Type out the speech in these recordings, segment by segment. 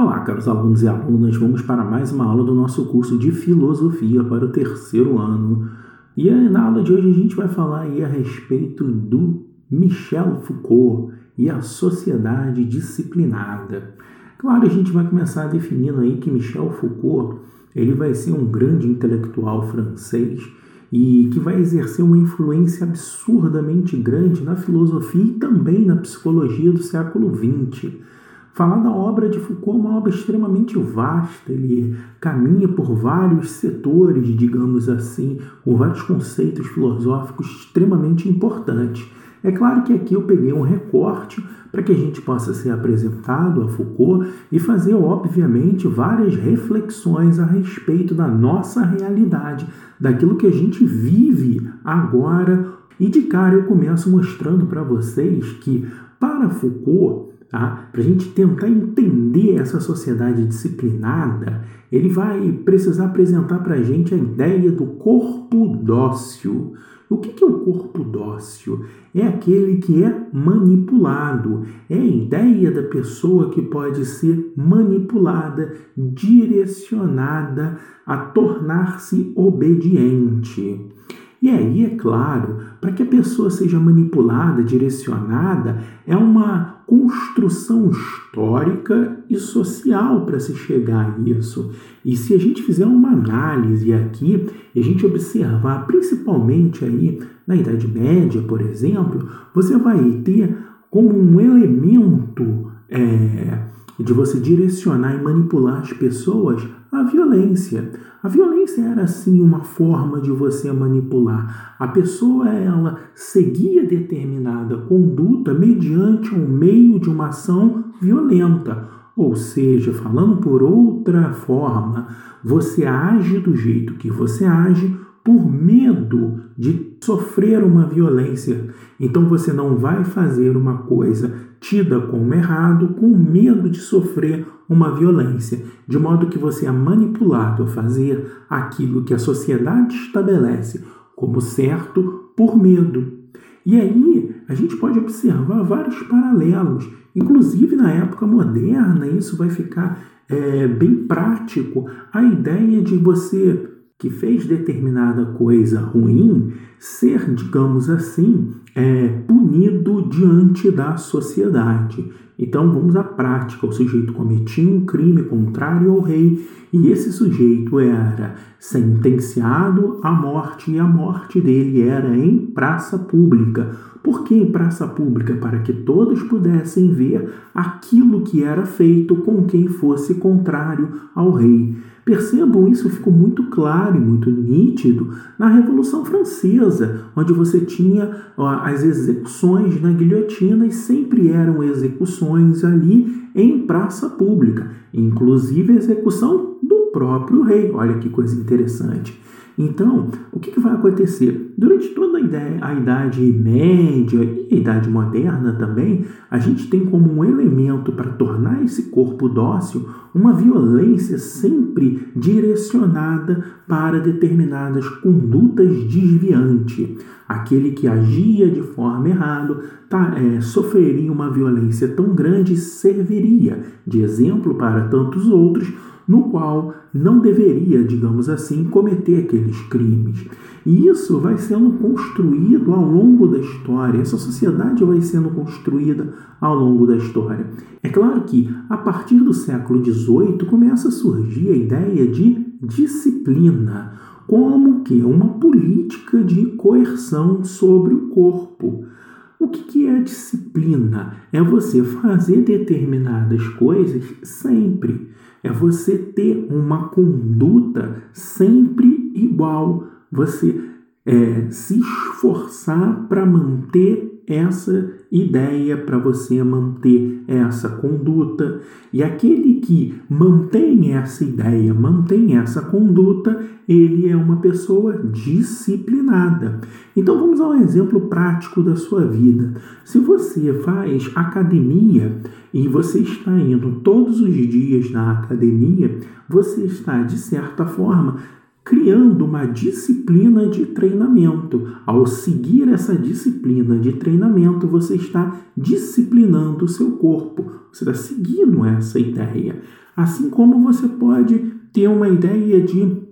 Olá, caros alunos e alunas, vamos para mais uma aula do nosso curso de Filosofia para o terceiro ano. E na aula de hoje a gente vai falar aí a respeito do Michel Foucault e a sociedade disciplinada. Claro, a gente vai começar definindo aí que Michel Foucault ele vai ser um grande intelectual francês e que vai exercer uma influência absurdamente grande na filosofia e também na psicologia do século XX. Falar da obra de Foucault é uma obra extremamente vasta, ele caminha por vários setores, digamos assim, com vários conceitos filosóficos extremamente importantes. É claro que aqui eu peguei um recorte para que a gente possa ser apresentado a Foucault e fazer, obviamente, várias reflexões a respeito da nossa realidade, daquilo que a gente vive agora. E de cara eu começo mostrando para vocês que, para Foucault, Tá? Para a gente tentar entender essa sociedade disciplinada, ele vai precisar apresentar para a gente a ideia do corpo dócil. O que é o corpo dócil? É aquele que é manipulado, é a ideia da pessoa que pode ser manipulada, direcionada a tornar-se obediente. E aí, é claro, para que a pessoa seja manipulada, direcionada, é uma construção histórica e social para se chegar a isso. E se a gente fizer uma análise aqui e a gente observar, principalmente aí na Idade Média, por exemplo, você vai ter como um elemento é, de você direcionar e manipular as pessoas a violência. A violência era sim uma forma de você manipular. A pessoa ela seguia determinada conduta mediante um meio de uma ação violenta. Ou seja, falando por outra forma, você age do jeito que você age por medo de sofrer uma violência. Então você não vai fazer uma coisa tida como errado com medo de sofrer uma violência, de modo que você é manipulado a fazer aquilo que a sociedade estabelece como certo por medo. E aí a gente pode observar vários paralelos, inclusive na época moderna, isso vai ficar é, bem prático a ideia de você que fez determinada coisa ruim ser, digamos assim, é, punido diante da sociedade. Então vamos à prática: o sujeito cometia um crime contrário ao rei e esse sujeito era sentenciado à morte, e a morte dele era em praça pública. Por que em praça pública? Para que todos pudessem ver aquilo que era feito com quem fosse contrário ao rei. Percebam, isso ficou muito claro e muito nítido na Revolução Francesa, onde você tinha as execuções na guilhotina e sempre eram execuções ali em praça pública, inclusive a execução do próprio rei. Olha que coisa interessante. Então, o que, que vai acontecer? Durante toda a, ideia, a Idade Média e a Idade Moderna também, a gente tem como um elemento para tornar esse corpo dócil uma violência sempre direcionada para determinadas condutas desviantes. Aquele que agia de forma errada tá, é, sofreria uma violência tão grande serviria de exemplo para tantos outros no qual não deveria, digamos assim, cometer aqueles crimes. E isso vai sendo construído ao longo da história, essa sociedade vai sendo construída ao longo da história. É claro que, a partir do século XVIII, começa a surgir a ideia de disciplina, como que uma política de coerção sobre o corpo. O que é disciplina? É você fazer determinadas coisas sempre é você ter uma conduta sempre igual, você é, se esforçar para manter essa ideia, para você manter essa conduta. E aquele que mantém essa ideia, mantém essa conduta, ele é uma pessoa disciplinada. Então vamos a um exemplo prático da sua vida. Se você faz academia e você está indo todos os dias na academia, você está, de certa forma, criando uma disciplina de treinamento. Ao seguir essa disciplina de treinamento, você está disciplinando o seu corpo, você está seguindo essa ideia. Assim como você pode ter uma ideia de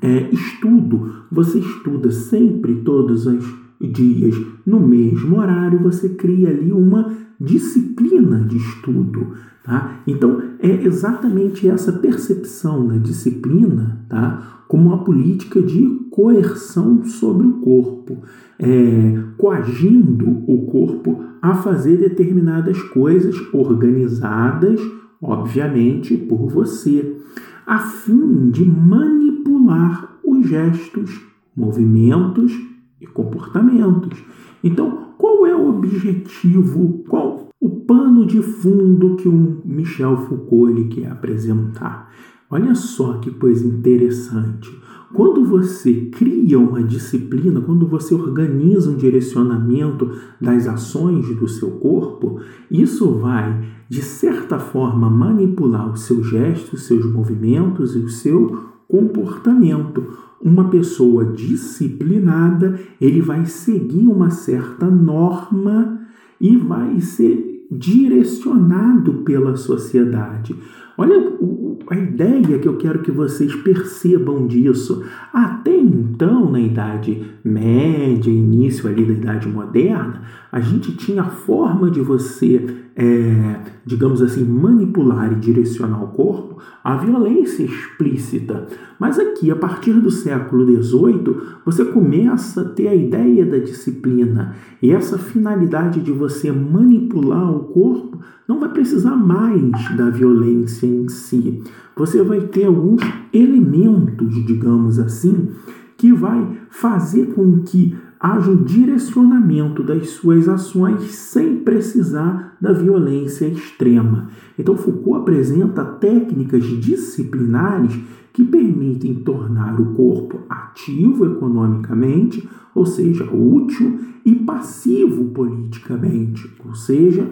é, estudo. Você estuda sempre, todos os dias, no mesmo horário, você cria ali uma disciplina de estudo. Tá? Então, é exatamente essa percepção da disciplina tá? como uma política de coerção sobre o corpo, é, coagindo o corpo a fazer determinadas coisas organizadas, obviamente, por você, a fim de manipular os gestos, movimentos e comportamentos. Então, qual é o objetivo, qual o pano de fundo que o Michel Foucault ele quer apresentar? Olha só que coisa interessante. Quando você cria uma disciplina, quando você organiza um direcionamento das ações do seu corpo, isso vai, de certa forma, manipular os seus gestos, seus movimentos e o seu comportamento. Uma pessoa disciplinada, ele vai seguir uma certa norma e vai ser direcionado pela sociedade. Olha a ideia que eu quero que vocês percebam disso. Até então, na Idade Média, início ali da Idade Moderna, a gente tinha a forma de você, é, digamos assim, manipular e direcionar o corpo à violência explícita. Mas aqui, a partir do século XVIII, você começa a ter a ideia da disciplina e essa finalidade de você manipular corpo não vai precisar mais da violência em si. Você vai ter alguns elementos, digamos assim, que vai fazer com que haja um direcionamento das suas ações sem precisar da violência extrema. Então, Foucault apresenta técnicas disciplinares que permitem tornar o corpo ativo economicamente, ou seja, útil, e passivo politicamente, ou seja,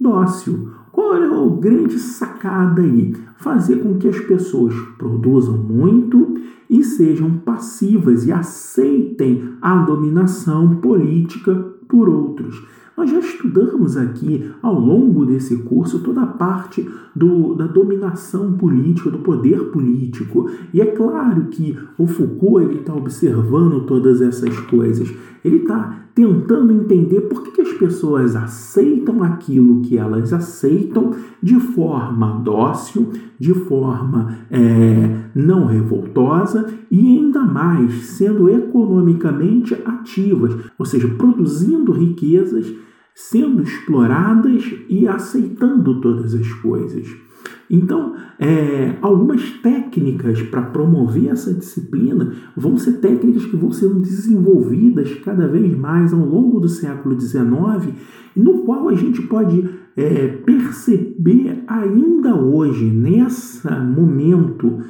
dócil. Qual é a grande sacada aí? Fazer com que as pessoas produzam muito e sejam passivas e aceitem a dominação política por outros. Nós já estudamos aqui ao longo desse curso toda a parte do, da dominação política, do poder político. E é claro que o Foucault está observando todas essas coisas. Ele está tentando entender por que, que as pessoas aceitam aquilo que elas aceitam de forma dócil, de forma é, não revoltosa e ainda mais sendo economicamente ativas, ou seja, produzindo riquezas sendo exploradas e aceitando todas as coisas. Então, é, algumas técnicas para promover essa disciplina vão ser técnicas que vão sendo desenvolvidas cada vez mais ao longo do século XIX, no qual a gente pode é, perceber ainda hoje, nesse momento,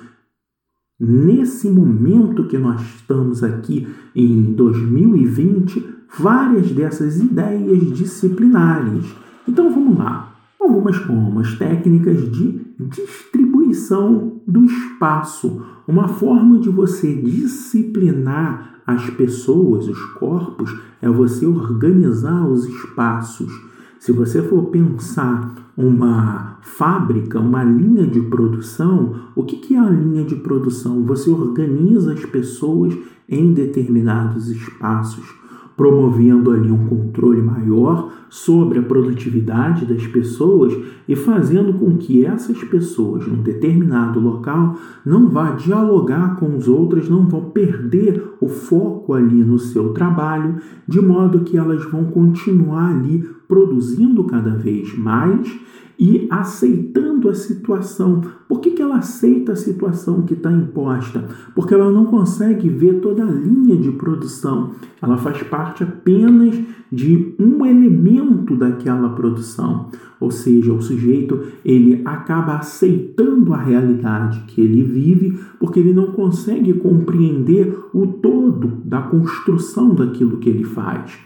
nesse momento que nós estamos aqui em 2020, várias dessas ideias disciplinares. Então vamos lá. Algumas como as técnicas de distribuição do espaço, uma forma de você disciplinar as pessoas, os corpos, é você organizar os espaços. Se você for pensar uma fábrica, uma linha de produção, o que é a linha de produção? Você organiza as pessoas em determinados espaços promovendo ali um controle maior sobre a produtividade das pessoas e fazendo com que essas pessoas, num determinado local, não vá dialogar com os outros, não vão perder o foco ali no seu trabalho, de modo que elas vão continuar ali produzindo cada vez mais e aceitando a situação. Por que, que ela aceita a situação que está imposta? Porque ela não consegue ver toda a linha de produção. Ela faz parte apenas de um elemento daquela produção. Ou seja, o sujeito ele acaba aceitando a realidade que ele vive porque ele não consegue compreender o todo da construção daquilo que ele faz.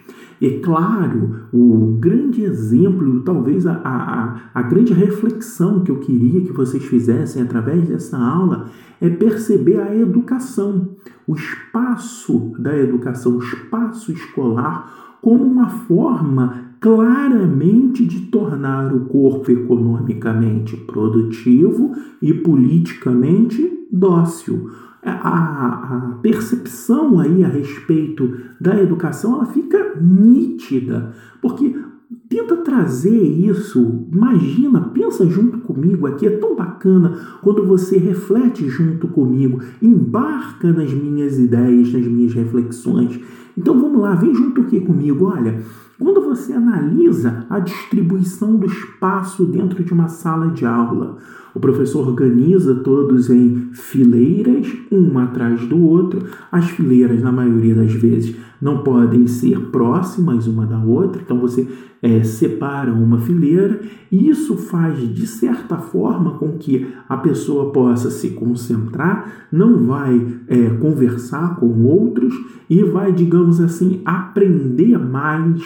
É claro, o grande exemplo, talvez a, a, a grande reflexão que eu queria que vocês fizessem através dessa aula é perceber a educação, o espaço da educação, o espaço escolar, como uma forma claramente de tornar o corpo economicamente produtivo e politicamente dócil. A, a, percepção aí a respeito da educação ela fica nítida, porque tenta trazer isso, imagina, pensa junto comigo aqui, é tão bacana quando você reflete junto comigo, embarca nas minhas ideias, nas minhas reflexões. Então vamos lá, vem junto aqui comigo, olha. Quando você analisa a distribuição do espaço dentro de uma sala de aula, o professor organiza todos em fileiras, um atrás do outro. As fileiras, na maioria das vezes, não podem ser próximas uma da outra, então você é, separa uma fileira, e isso faz, de certa forma, com que a pessoa possa se concentrar, não vai é, conversar com outros e vai, digamos assim, aprender mais.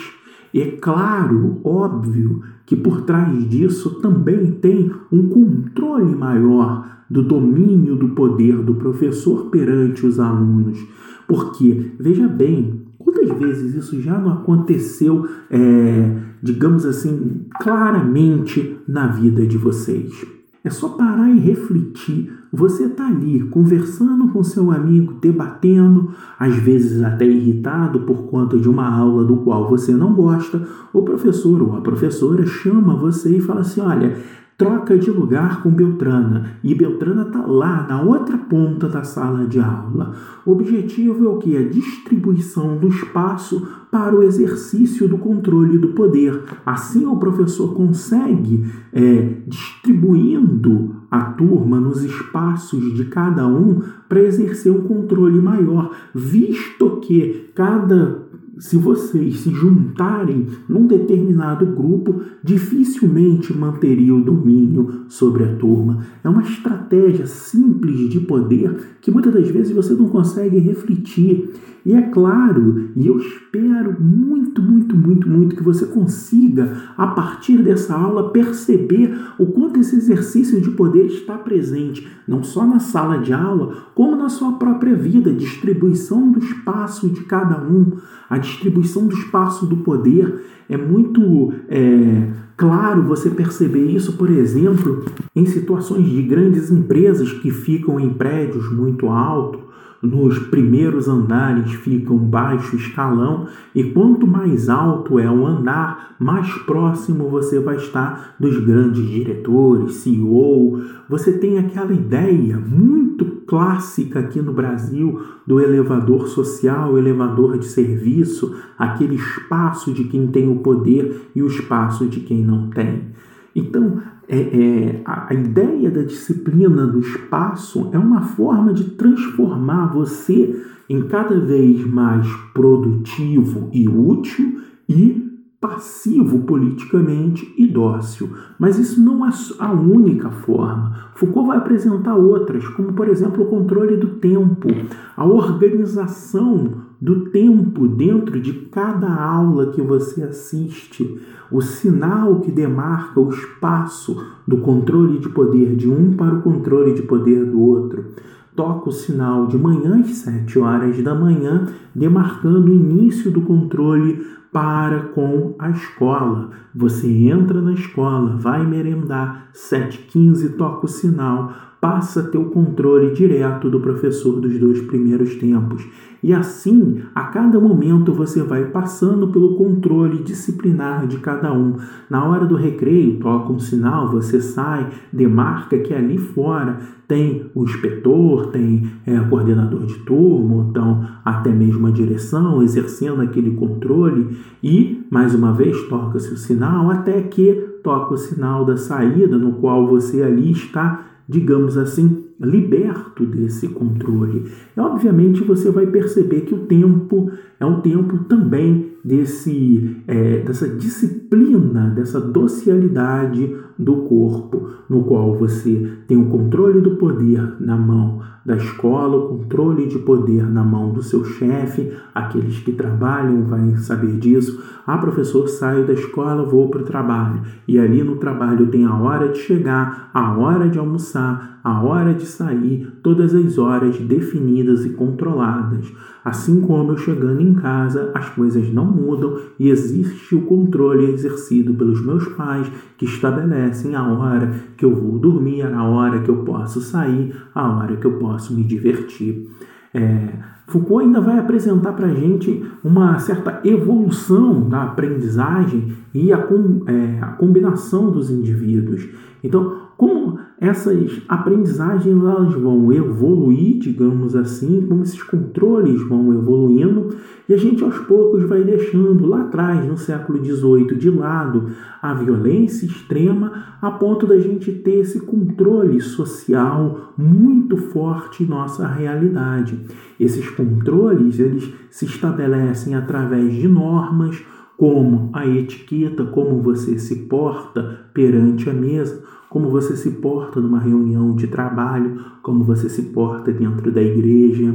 É claro, óbvio, que por trás disso também tem um controle maior do domínio do poder do professor perante os alunos. Porque, veja bem, quantas vezes isso já não aconteceu, é, digamos assim, claramente na vida de vocês? É só parar e refletir. Você está ali conversando com seu amigo, debatendo, às vezes até irritado por conta de uma aula do qual você não gosta. O professor ou a professora chama você e fala assim: Olha, troca de lugar com Beltrana e Beltrana está lá na outra ponta da sala de aula. O objetivo é o que? A distribuição do espaço para o exercício do controle do poder. Assim, o professor consegue, é, distribuindo a turma nos espaços de cada um, para exercer um controle maior, visto que cada se vocês se juntarem num determinado grupo, dificilmente manteria o domínio sobre a turma. É uma estratégia simples de poder que muitas das vezes você não consegue refletir. E é claro, e eu espero muito, muito, muito, muito que você consiga, a partir dessa aula, perceber o quanto esse exercício de poder está presente, não só na sala de aula, como na sua própria vida, distribuição do espaço de cada um, a distribuição do espaço do poder. É muito é, claro você perceber isso, por exemplo, em situações de grandes empresas que ficam em prédios muito altos nos primeiros andares fica um baixo escalão, e quanto mais alto é o andar, mais próximo você vai estar dos grandes diretores, CEO. Você tem aquela ideia muito clássica aqui no Brasil do elevador social, elevador de serviço, aquele espaço de quem tem o poder e o espaço de quem não tem. Então, é, é, a, a ideia da disciplina do espaço é uma forma de transformar você em cada vez mais produtivo e útil e passivo politicamente e dócil. Mas isso não é a única forma. Foucault vai apresentar outras, como por exemplo o controle do tempo, a organização do tempo dentro de cada aula que você assiste, o sinal que demarca o espaço do controle de poder de um para o controle de poder do outro. Toca o sinal de manhã às 7 horas da manhã, demarcando o início do controle para com a escola. Você entra na escola, vai merendar, 7h15 toca o sinal, passa a ter o controle direto do professor dos dois primeiros tempos. E assim, a cada momento você vai passando pelo controle disciplinar de cada um. Na hora do recreio, toca um sinal, você sai, demarca que ali fora tem o inspetor, tem é, coordenador de turma, então até mesmo a direção exercendo aquele controle e, mais uma vez, toca-se o sinal até que toca o sinal da saída, no qual você ali está digamos assim, liberto desse controle. E, obviamente você vai perceber que o tempo é um tempo também desse, é, dessa disciplina, dessa docialidade do corpo, no qual você tem o controle do poder na mão da escola, o controle de poder na mão do seu chefe, aqueles que trabalham vão saber disso. Ah, professor, saio da escola, vou para o trabalho. E ali no trabalho tem a hora de chegar, a hora de almoçar, a hora de sair, todas as horas definidas e controladas. Assim como eu chegando em casa, as coisas não mudam e existe o controle exercido pelos meus pais que estabelecem a hora que eu vou dormir, a hora que eu posso sair, a hora que eu posso me divertir. É, Foucault ainda vai apresentar para a gente uma certa evolução da aprendizagem e a, é, a combinação dos indivíduos. Então, essas aprendizagens elas vão evoluir, digamos assim, como esses controles vão evoluindo, e a gente aos poucos vai deixando lá atrás, no século XVIII, de lado a violência extrema, a ponto da gente ter esse controle social muito forte em nossa realidade. Esses controles, eles se estabelecem através de normas, como a etiqueta, como você se porta perante a mesa, como você se porta numa reunião de trabalho, como você se porta dentro da igreja.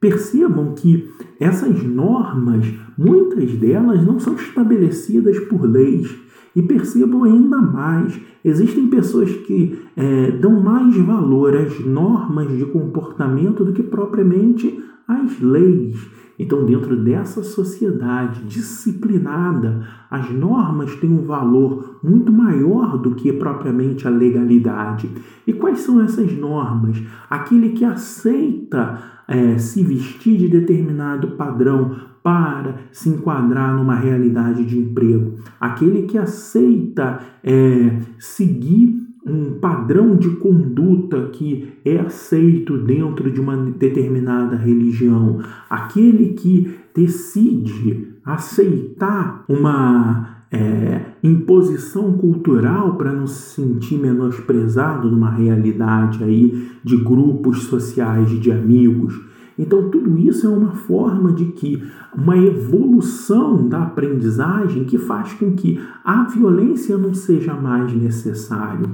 Percebam que essas normas, muitas delas não são estabelecidas por leis. E percebam ainda mais: existem pessoas que é, dão mais valor às normas de comportamento do que propriamente às leis. Então, dentro dessa sociedade disciplinada, as normas têm um valor muito maior do que propriamente a legalidade. E quais são essas normas? Aquele que aceita é, se vestir de determinado padrão para se enquadrar numa realidade de emprego, aquele que aceita é, seguir um padrão de conduta que é aceito dentro de uma determinada religião, aquele que decide aceitar uma é, imposição cultural para não se sentir menosprezado numa realidade aí de grupos sociais de amigos então, tudo isso é uma forma de que uma evolução da aprendizagem que faz com que a violência não seja mais necessário.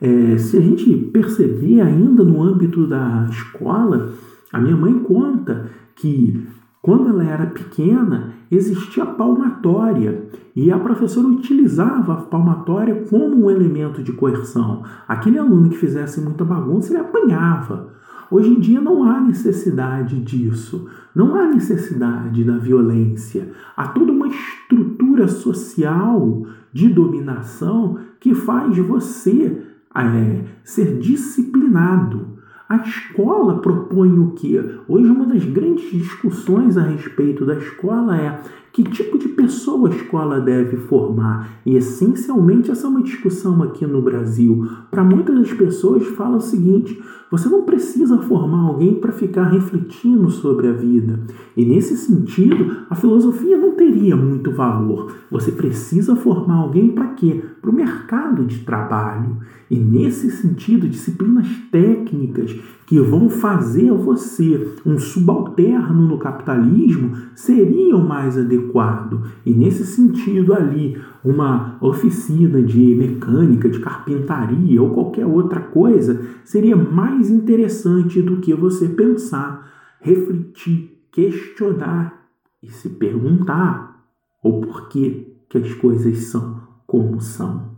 É, se a gente perceber ainda no âmbito da escola, a minha mãe conta que quando ela era pequena, existia palmatória e a professora utilizava a palmatória como um elemento de coerção. Aquele aluno que fizesse muita bagunça, ele apanhava. Hoje em dia não há necessidade disso, não há necessidade da violência. Há toda uma estrutura social de dominação que faz você é, ser disciplinado. A escola propõe o que? Hoje, uma das grandes discussões a respeito da escola é que tipo de pessoa a escola deve formar? E essencialmente essa é uma discussão aqui no Brasil. Para muitas das pessoas fala o seguinte: você não precisa formar alguém para ficar refletindo sobre a vida. E nesse sentido, a filosofia não teria muito valor. Você precisa formar alguém para quê? Para o mercado de trabalho. E nesse sentido, disciplinas técnicas que vão fazer você um subalterno no capitalismo seriam mais adequado. E nesse sentido ali, uma oficina de mecânica, de carpintaria ou qualquer outra coisa seria mais interessante do que você pensar, refletir, questionar e se perguntar o porquê que as coisas são como são.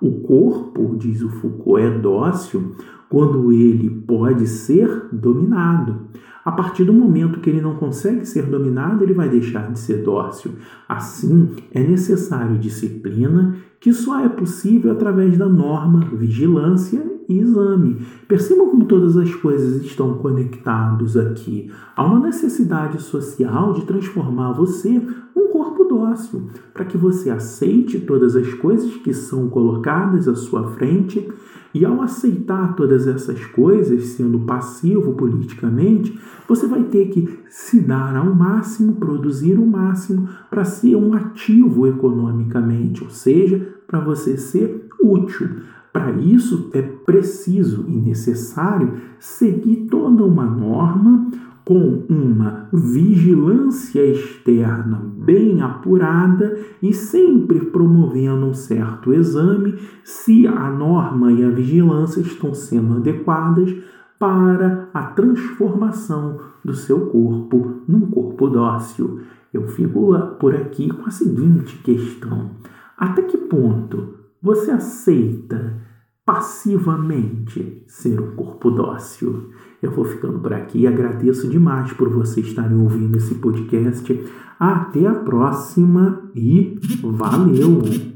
O corpo, diz o Foucault, é dócil quando ele pode ser dominado. A partir do momento que ele não consegue ser dominado, ele vai deixar de ser dócil. Assim, é necessário disciplina, que só é possível através da norma, vigilância e exame. Percebam como todas as coisas estão conectadas aqui. Há uma necessidade social de transformar você num dócil, para que você aceite todas as coisas que são colocadas à sua frente e ao aceitar todas essas coisas, sendo passivo politicamente, você vai ter que se dar ao máximo, produzir o máximo para ser um ativo economicamente, ou seja, para você ser útil. Para isso é preciso e necessário seguir toda uma norma, com uma vigilância externa bem apurada e sempre promovendo um certo exame se a norma e a vigilância estão sendo adequadas para a transformação do seu corpo num corpo dócil. Eu fico por aqui com a seguinte questão: até que ponto você aceita passivamente ser um corpo dócil. Eu vou ficando por aqui, agradeço demais por vocês estarem ouvindo esse podcast. Até a próxima e valeu!